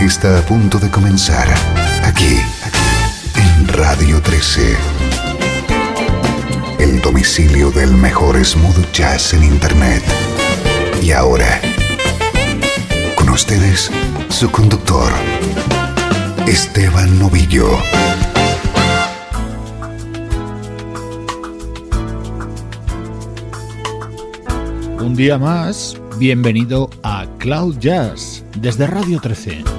Está a punto de comenzar aquí, en Radio 13. El domicilio del mejor smooth jazz en Internet. Y ahora, con ustedes, su conductor, Esteban Novillo. Un día más, bienvenido a Cloud Jazz desde Radio 13.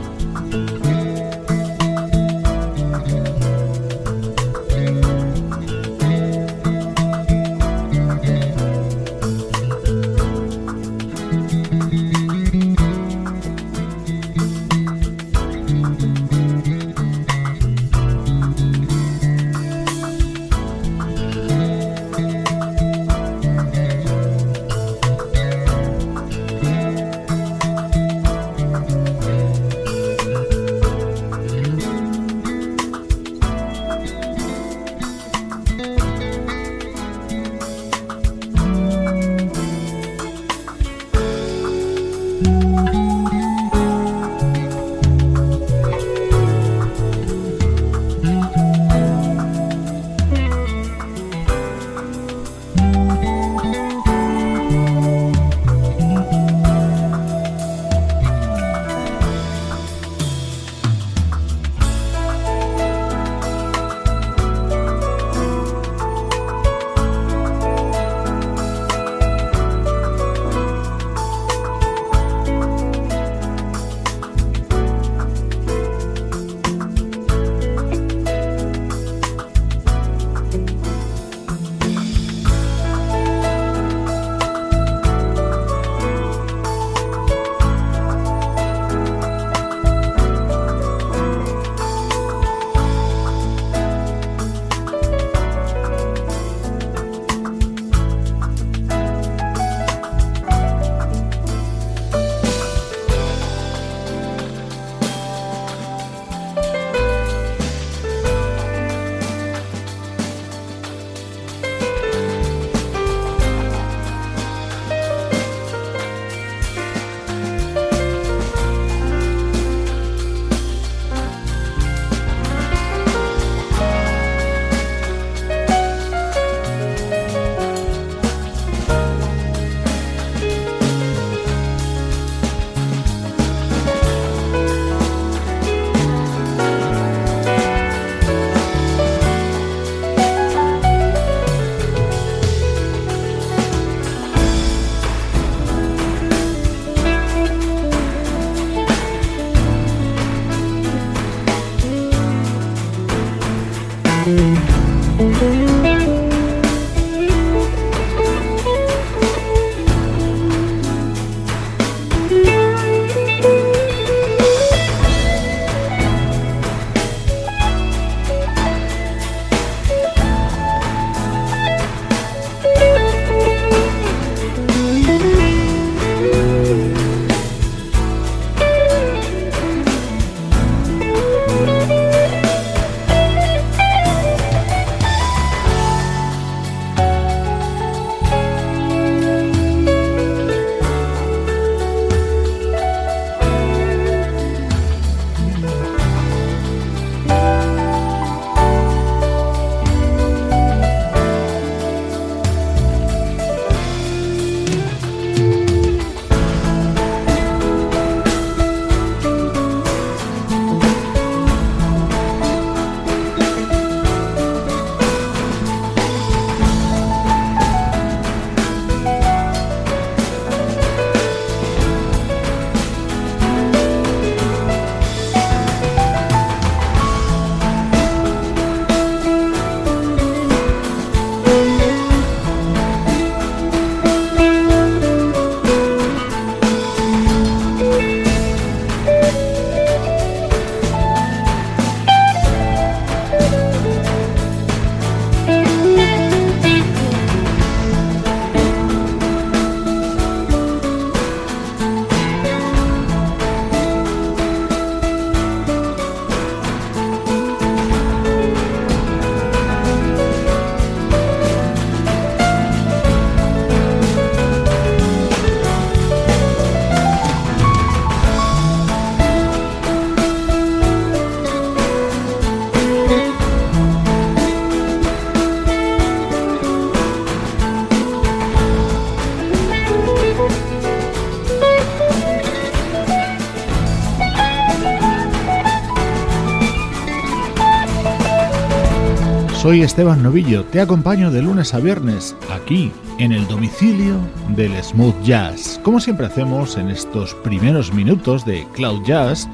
Soy Esteban Novillo, te acompaño de lunes a viernes aquí en el domicilio del smooth jazz. Como siempre hacemos en estos primeros minutos de Cloud Jazz,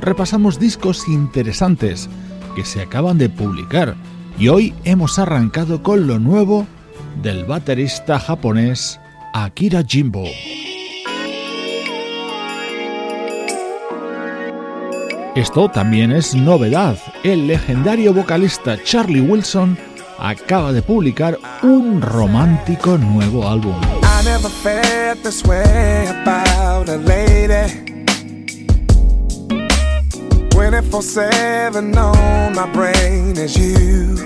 repasamos discos interesantes que se acaban de publicar y hoy hemos arrancado con lo nuevo del baterista japonés Akira Jimbo. Esto también es novedad. El legendario vocalista Charlie Wilson acaba de publicar un romántico nuevo álbum. I never felt this way about a lady. 24-7 on my brain is you.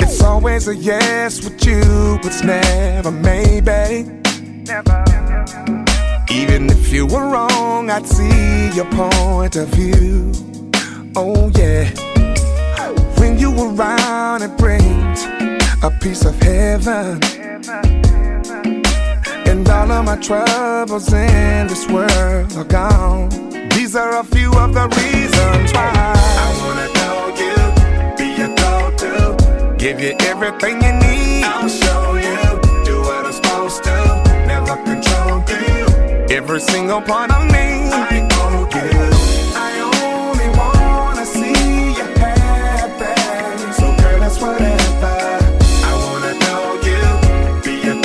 It's always a yes with you, it's never maybe. Even if you were wrong, I'd see your point of view. Oh, yeah. When you were around, it brings a piece of heaven. And all of my troubles in this world are gone. These are a few of the reasons why I wanna know you, be your go-to, give you everything you need. I'll show you, Every single part of me, I only wanna see you happy. So girl, whatever. I wanna know you, be your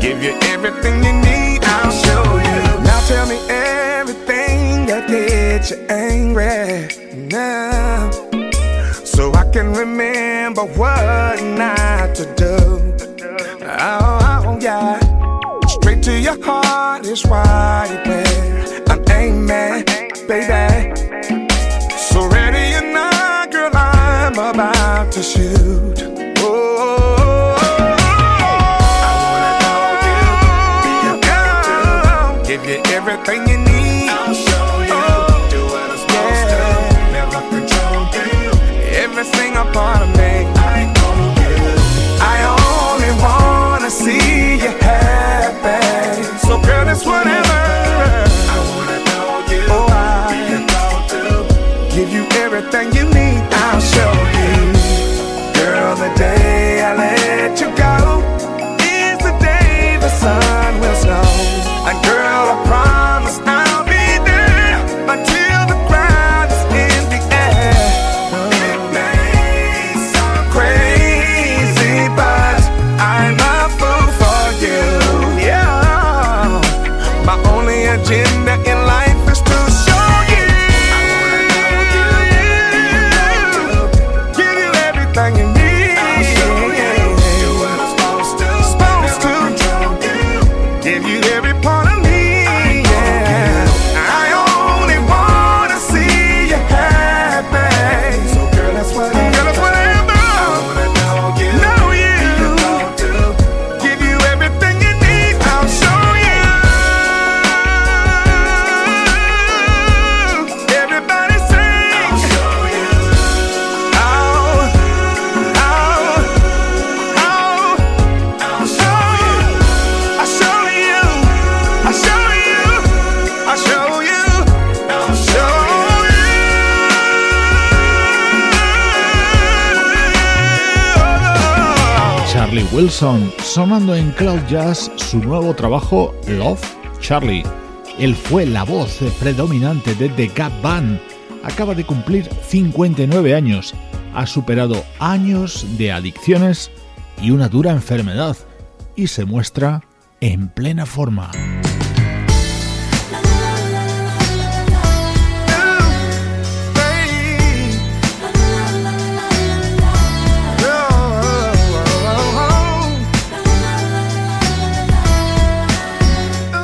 give you everything you need. I'll show you. Now tell me everything that gets you angry now, so I can remember what not to do. Is where I'm aiming, baby. So ready or not, girl, I'm about to shoot. Oh, I wanna know you, be a give you everything you Charlie Wilson sonando en Cloud Jazz su nuevo trabajo Love Charlie. Él fue la voz predominante de The Gap Band. Acaba de cumplir 59 años. Ha superado años de adicciones y una dura enfermedad. Y se muestra en plena forma.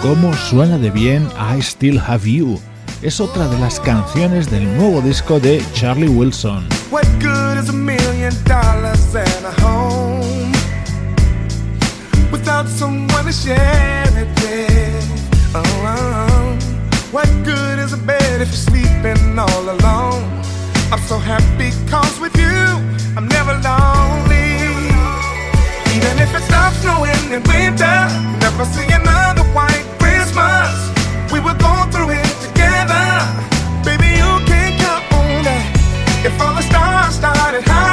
¿Cómo suena de bien I Still Have You? Es otra de las canciones del nuevo disco de Charlie Wilson. What good is a million dollars and a home without someone to share it with? Oh, oh. What good is a bed if you're sleeping all alone? I'm so happy cause with you I'm never lonely. Even if it stops snowing in winter, never see another If all the stars started high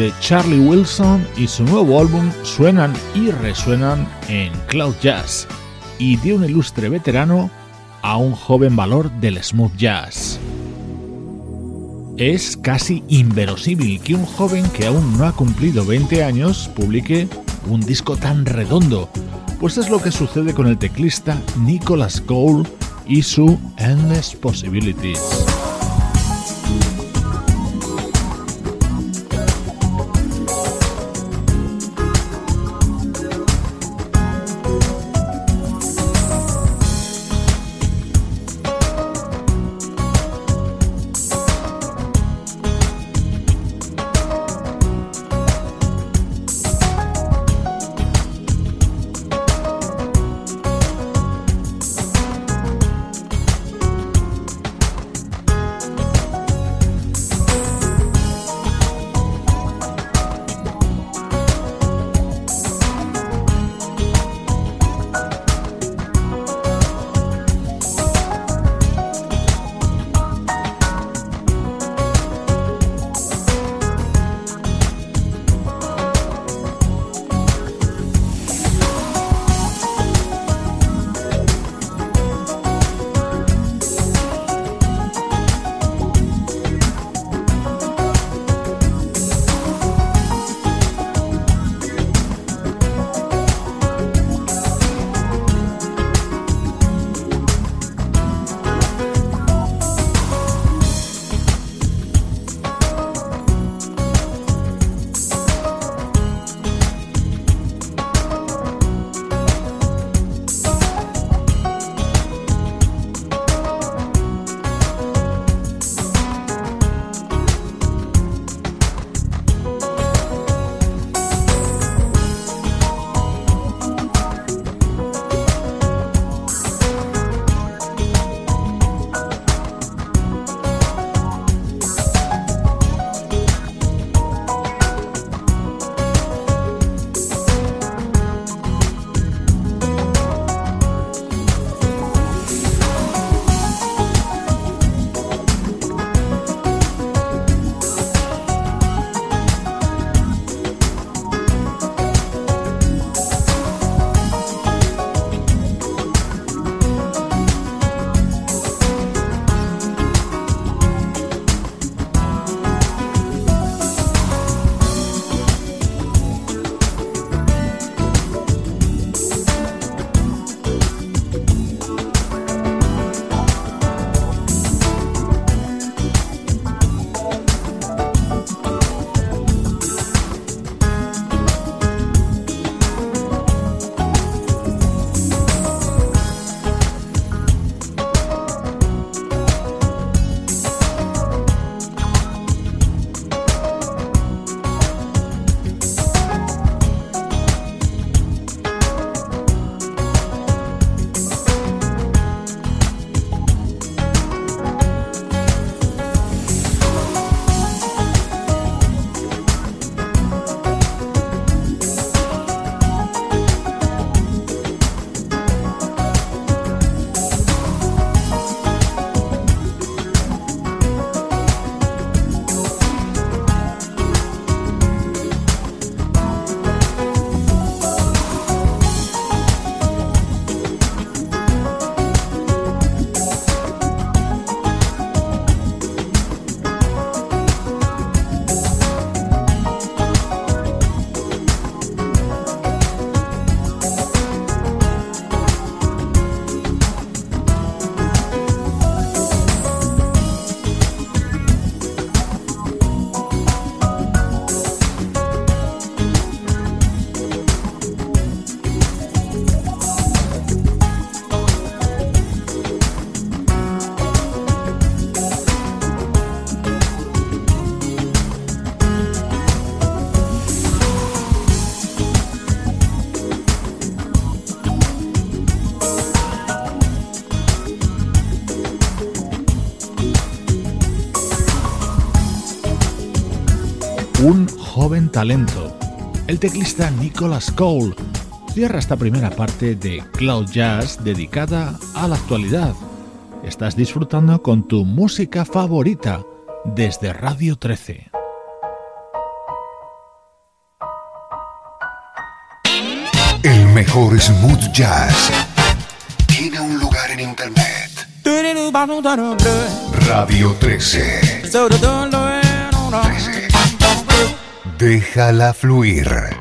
de Charlie Wilson y su nuevo álbum suenan y resuenan en cloud jazz y de un ilustre veterano a un joven valor del smooth jazz. Es casi inverosímil que un joven que aún no ha cumplido 20 años publique un disco tan redondo, pues es lo que sucede con el teclista Nicholas Cole y su Endless Possibilities. Talento. El teclista Nicholas Cole cierra esta primera parte de Cloud Jazz dedicada a la actualidad. Estás disfrutando con tu música favorita desde Radio 13. El mejor smooth jazz tiene un lugar en internet. Radio 13. 13. Déjala fluir.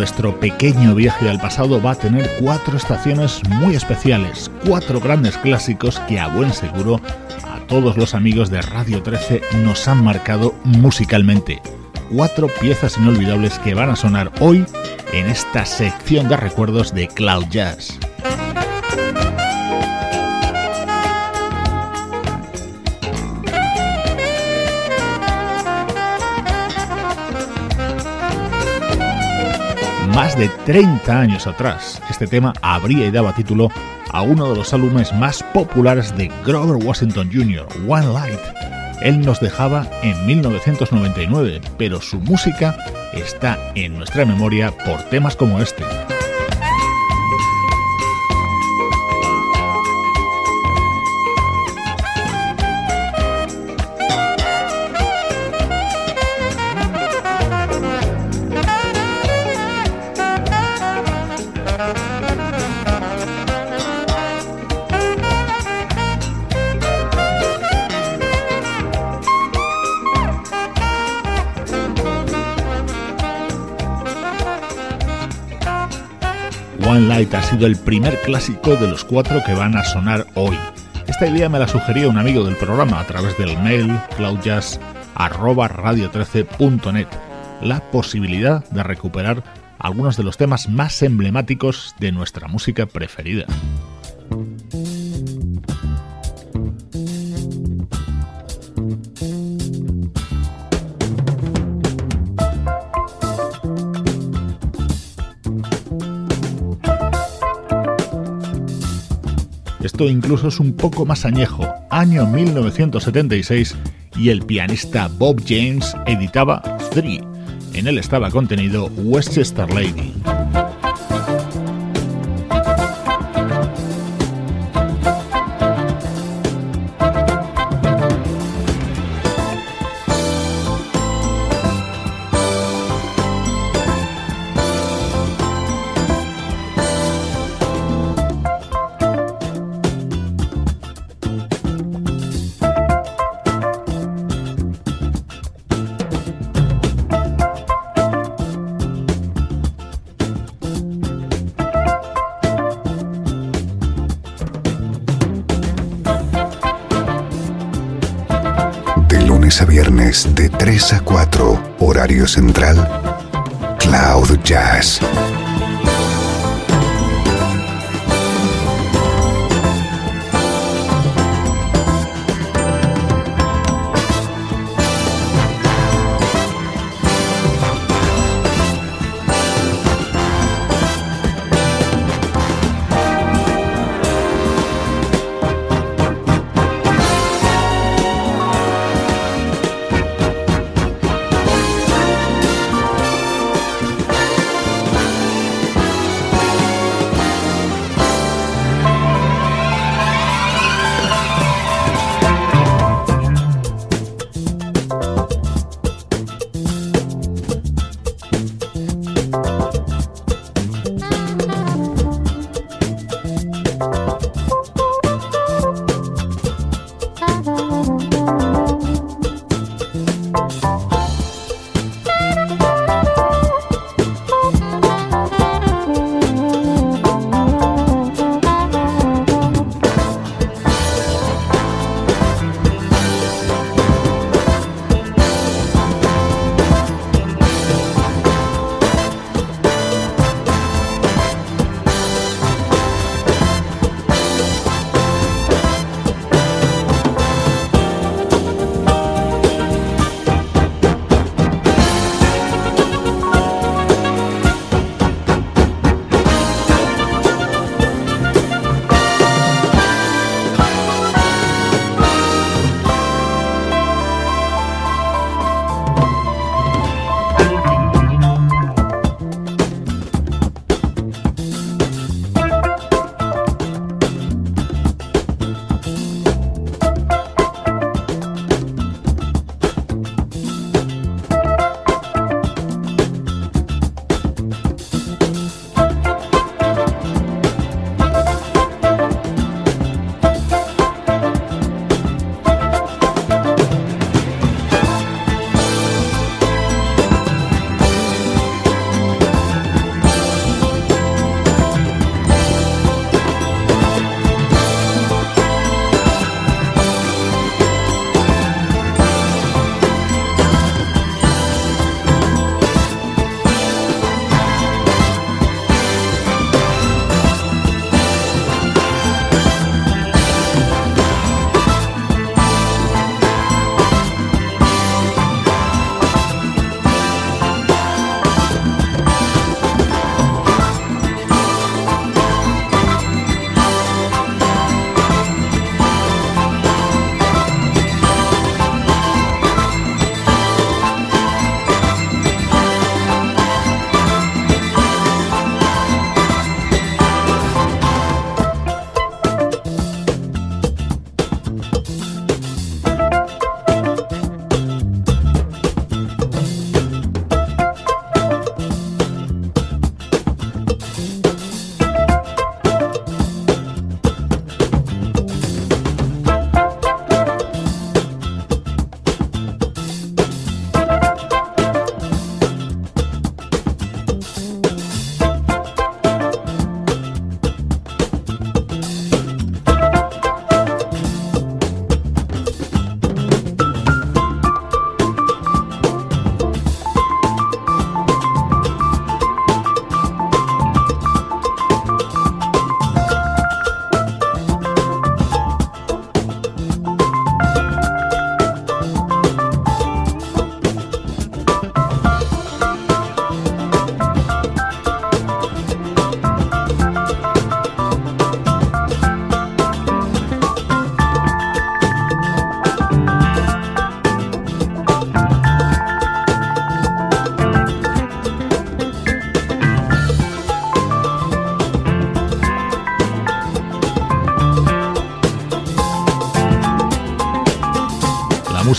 Nuestro pequeño viaje al pasado va a tener cuatro estaciones muy especiales, cuatro grandes clásicos que a buen seguro a todos los amigos de Radio 13 nos han marcado musicalmente. Cuatro piezas inolvidables que van a sonar hoy en esta sección de recuerdos de Cloud Jazz. Más de 30 años atrás. Este tema habría y daba título a uno de los álbumes más populares de Grover Washington Jr., One Light. Él nos dejaba en 1999, pero su música está en nuestra memoria por temas como este. El primer clásico de los cuatro que van a sonar hoy. Esta idea me la sugería un amigo del programa a través del mail cloudjazz@radio13.net. La posibilidad de recuperar algunos de los temas más emblemáticos de nuestra música preferida. Incluso es un poco más añejo, año 1976, y el pianista Bob James editaba Three. En él estaba contenido Westchester Lady. 4, horario central, Cloud Jazz.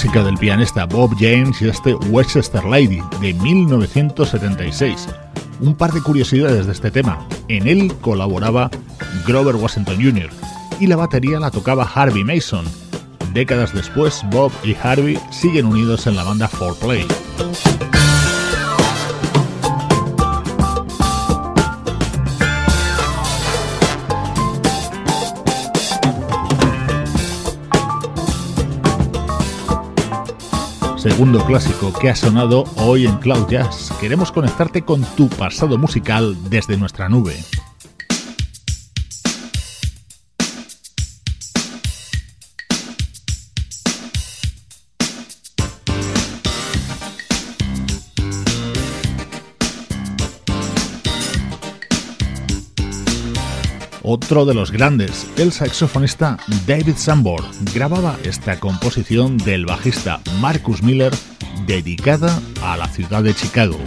Música del pianista Bob James y este Westchester Lady de 1976. Un par de curiosidades de este tema. En él colaboraba Grover Washington Jr. y la batería la tocaba Harvey Mason. Décadas después, Bob y Harvey siguen unidos en la banda 4Play. Segundo clásico que ha sonado hoy en Cloud Jazz. Queremos conectarte con tu pasado musical desde nuestra nube. Otro de los grandes, el saxofonista David Sambor, grababa esta composición del bajista Marcus Miller dedicada a la ciudad de Chicago.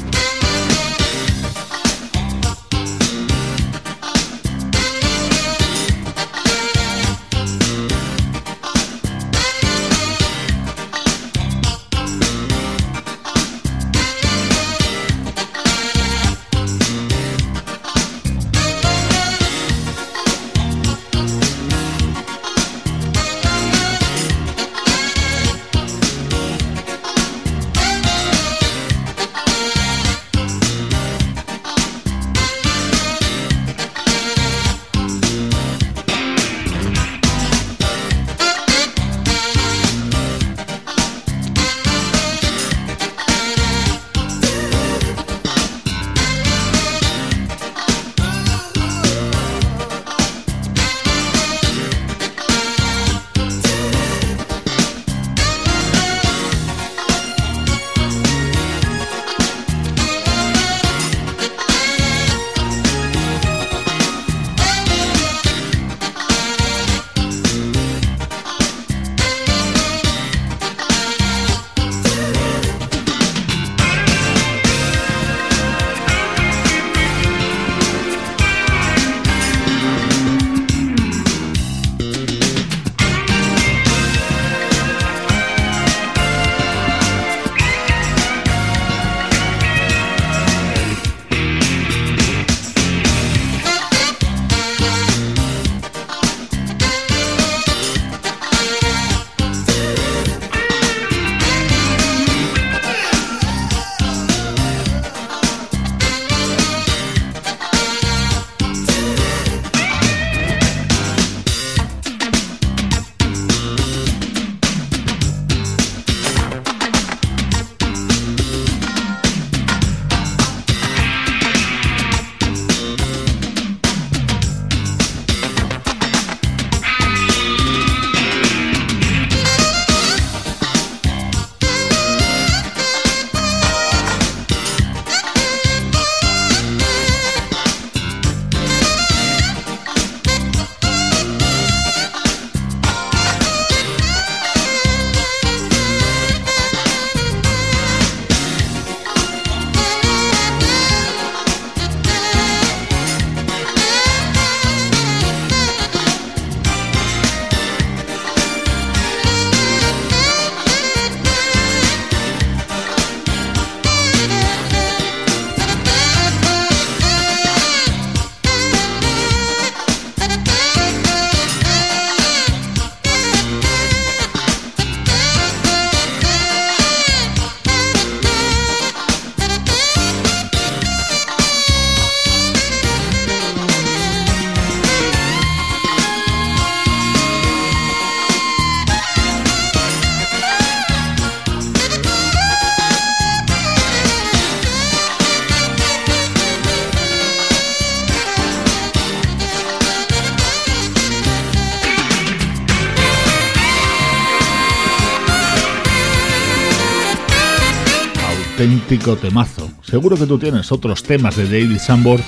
Auténtico temazo. Seguro que tú tienes otros temas de David Sambor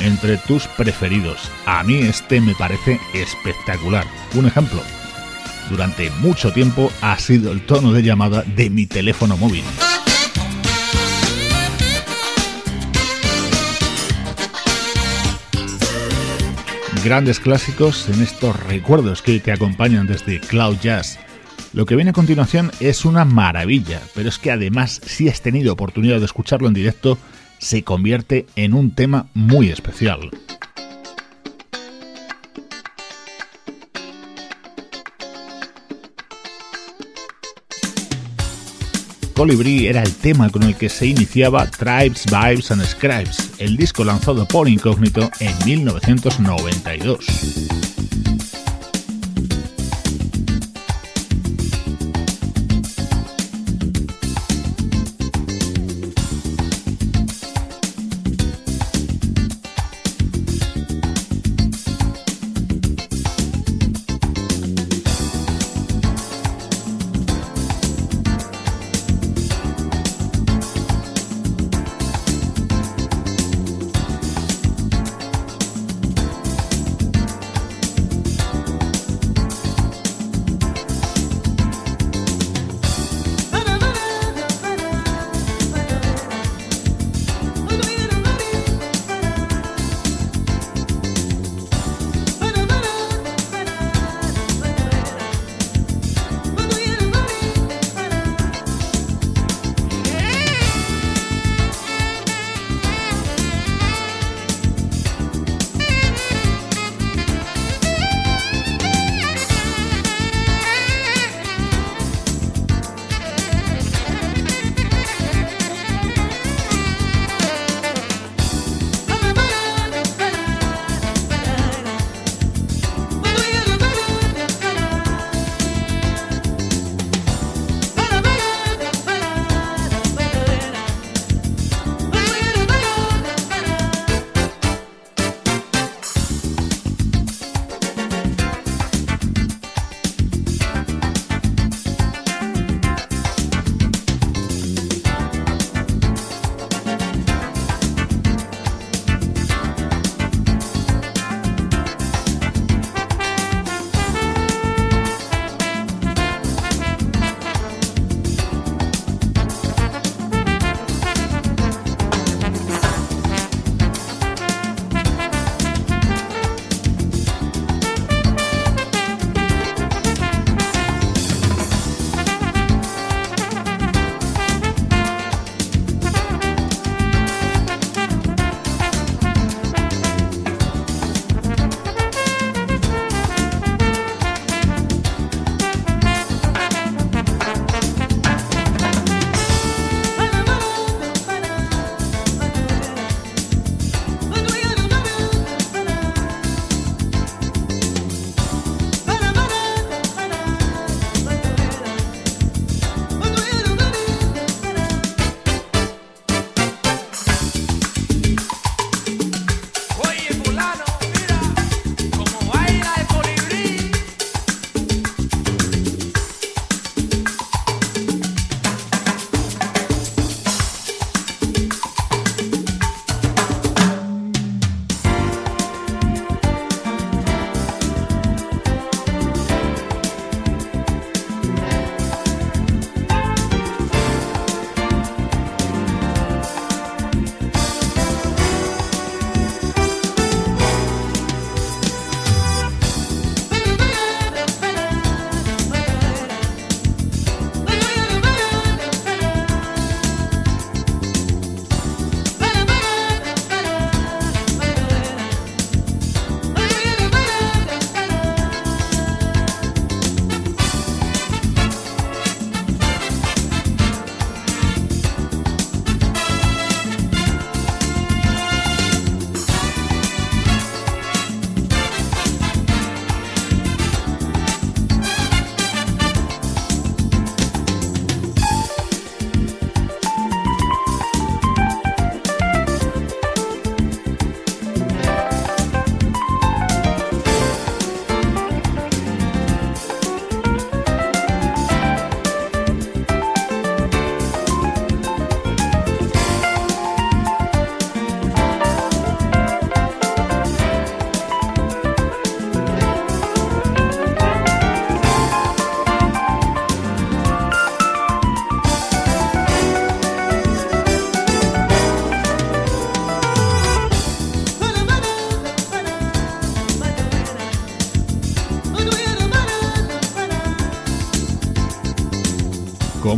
entre tus preferidos. A mí este me parece espectacular. Un ejemplo. Durante mucho tiempo ha sido el tono de llamada de mi teléfono móvil. Grandes clásicos en estos recuerdos que te acompañan desde Cloud Jazz Lo que viene a continuación es una maravilla, pero es que además, si has tenido oportunidad de escucharlo en directo, se convierte en un tema muy especial. Colibri era el tema con el que se iniciaba Tribes, Vibes and Scribes, el disco lanzado por Incógnito en 1992.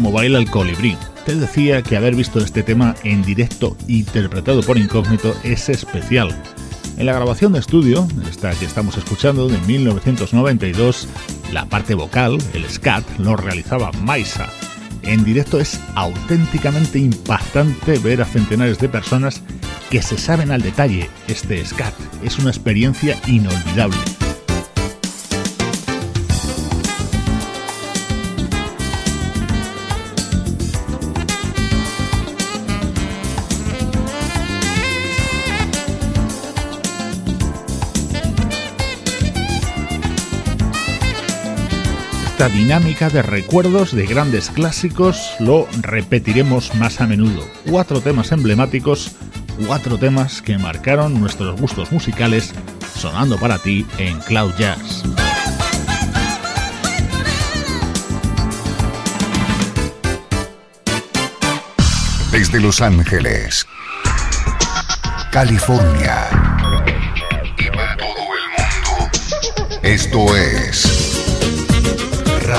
Cómo baila el colibrí. Te decía que haber visto este tema en directo interpretado por Incógnito es especial. En la grabación de estudio, esta que estamos escuchando de 1992, la parte vocal, el scat, lo realizaba Maisa. En directo es auténticamente impactante ver a centenares de personas que se saben al detalle este scat. Es una experiencia inolvidable. Esta dinámica de recuerdos de grandes clásicos lo repetiremos más a menudo. Cuatro temas emblemáticos, cuatro temas que marcaron nuestros gustos musicales sonando para ti en Cloud Jazz. Desde Los Ángeles, California y para todo el mundo, esto es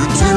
you do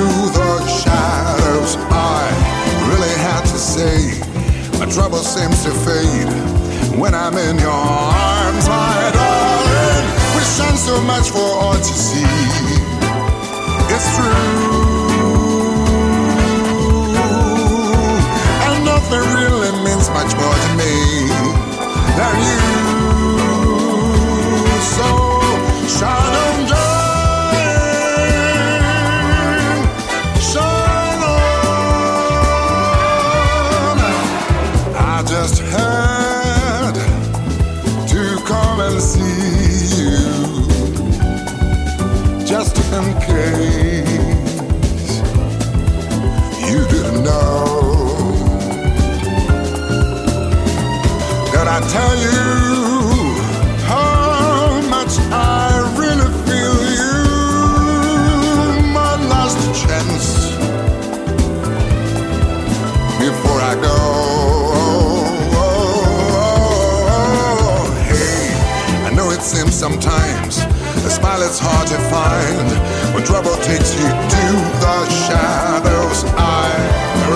find when trouble takes you to the shadows. I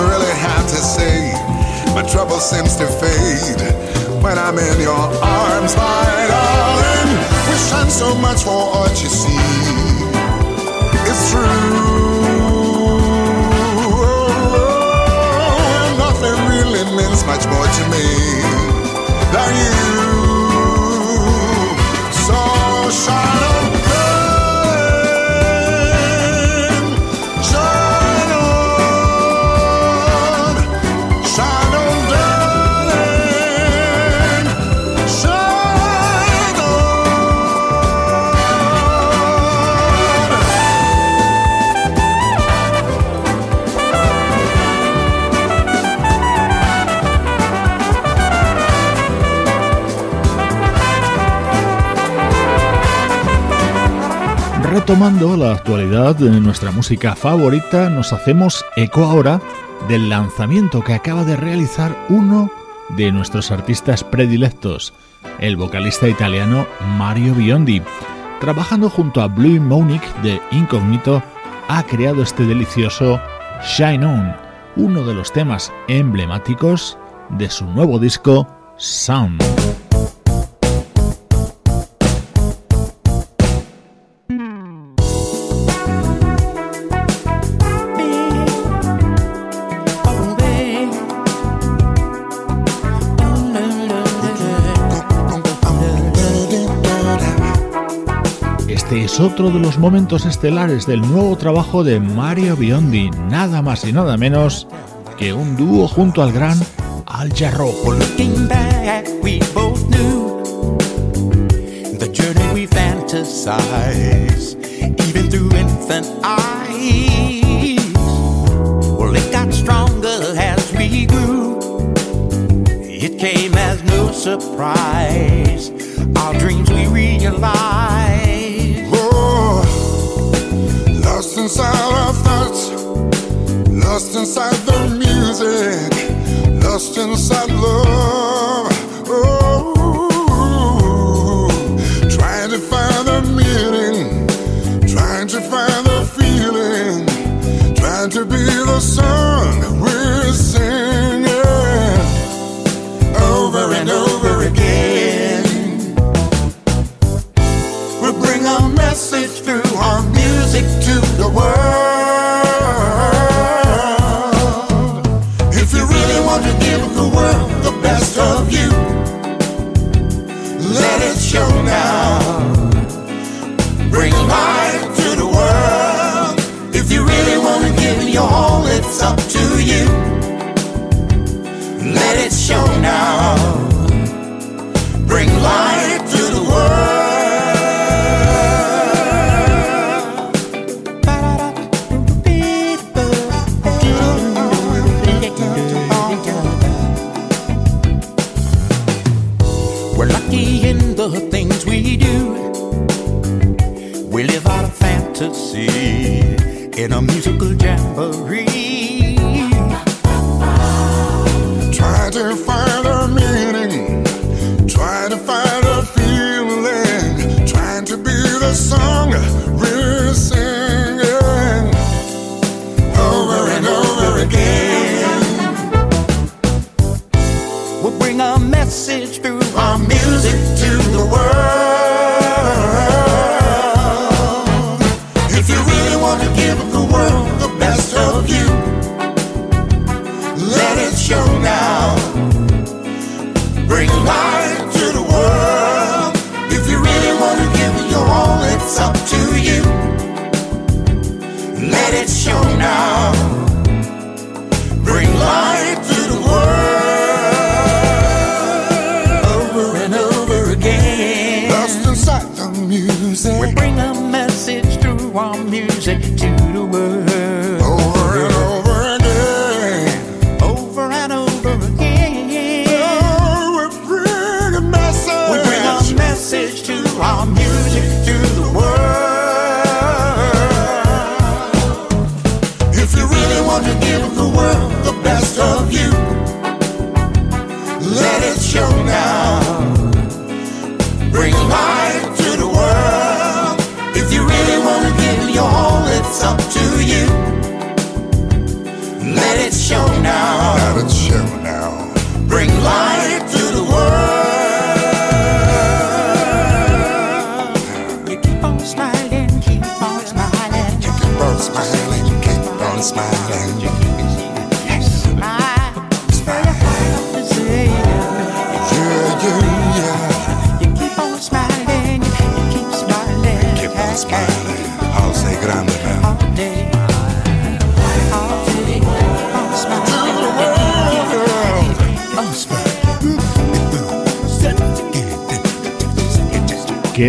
really have to say, my trouble seems to fade when I'm in your arms, my darling. We shine so much for what you see. It's true. Nothing really means much more to me than you. Tomando la actualidad de nuestra música favorita, nos hacemos eco ahora del lanzamiento que acaba de realizar uno de nuestros artistas predilectos, el vocalista italiano Mario Biondi. Trabajando junto a Blue Monique de Incognito, ha creado este delicioso Shine On, uno de los temas emblemáticos de su nuevo disco Sound. Otro de los momentos estelares del nuevo trabajo de Mario Biondi, nada más y nada menos que un dúo junto al gran Al. Well, it surprise. Our dreams we realized. Inside our thoughts, lost inside the music, lost inside love. Oh. trying to find the meaning, trying to find the feeling, trying to be the song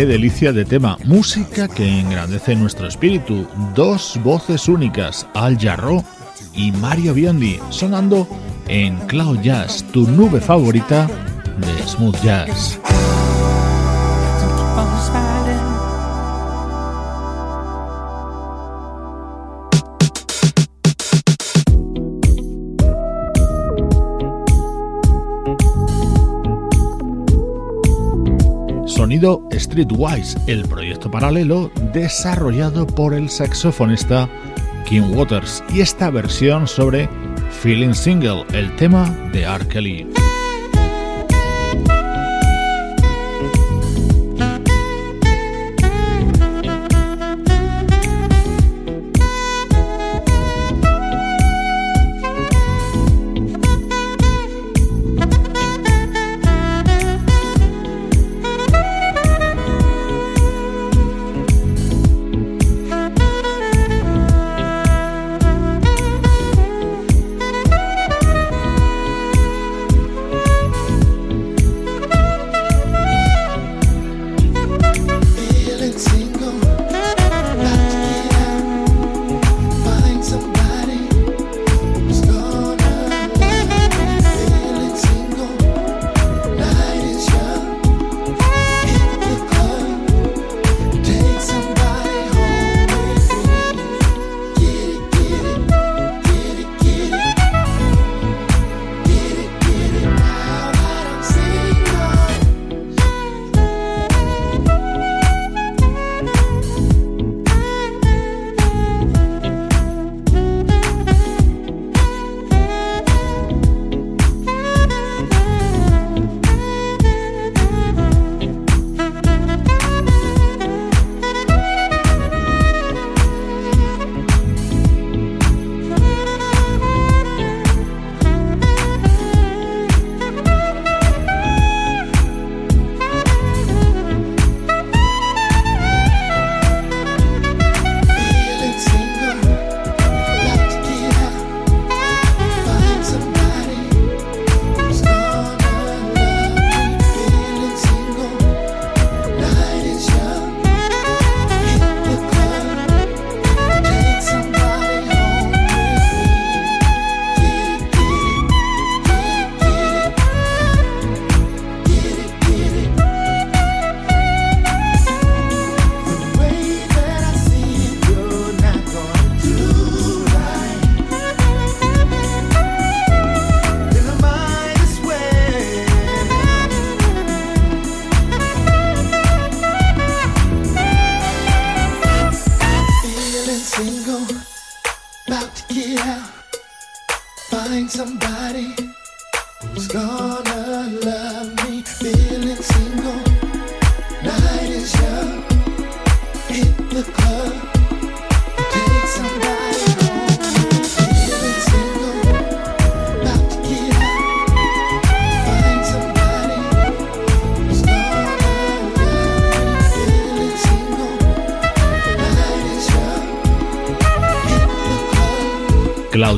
Delicia de tema, música que engrandece nuestro espíritu. Dos voces únicas, Al Jarro y Mario Biondi, sonando en Cloud Jazz, tu nube favorita de smooth jazz. Streetwise, el proyecto paralelo desarrollado por el saxofonista Kim Waters y esta versión sobre Feeling Single, el tema de R. Kelly.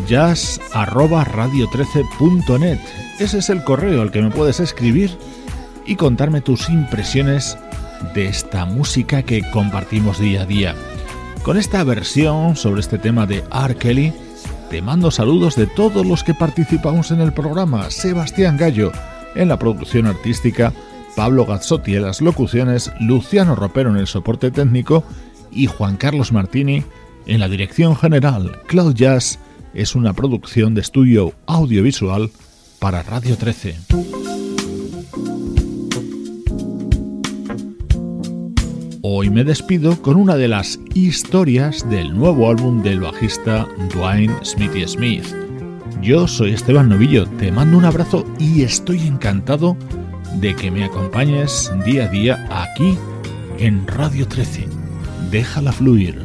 cloudjazz@radio13.net. Ese es el correo al que me puedes escribir y contarme tus impresiones de esta música que compartimos día a día. Con esta versión sobre este tema de R. Kelly, te mando saludos de todos los que participamos en el programa. Sebastián Gallo en la producción artística, Pablo Gazzotti en las locuciones, Luciano Ropero en el soporte técnico y Juan Carlos Martini en la dirección general. Cloud Jazz es una producción de estudio audiovisual para Radio 13. Hoy me despido con una de las historias del nuevo álbum del bajista Dwayne Smithy Smith. Yo soy Esteban Novillo, te mando un abrazo y estoy encantado de que me acompañes día a día aquí en Radio 13. Déjala fluir.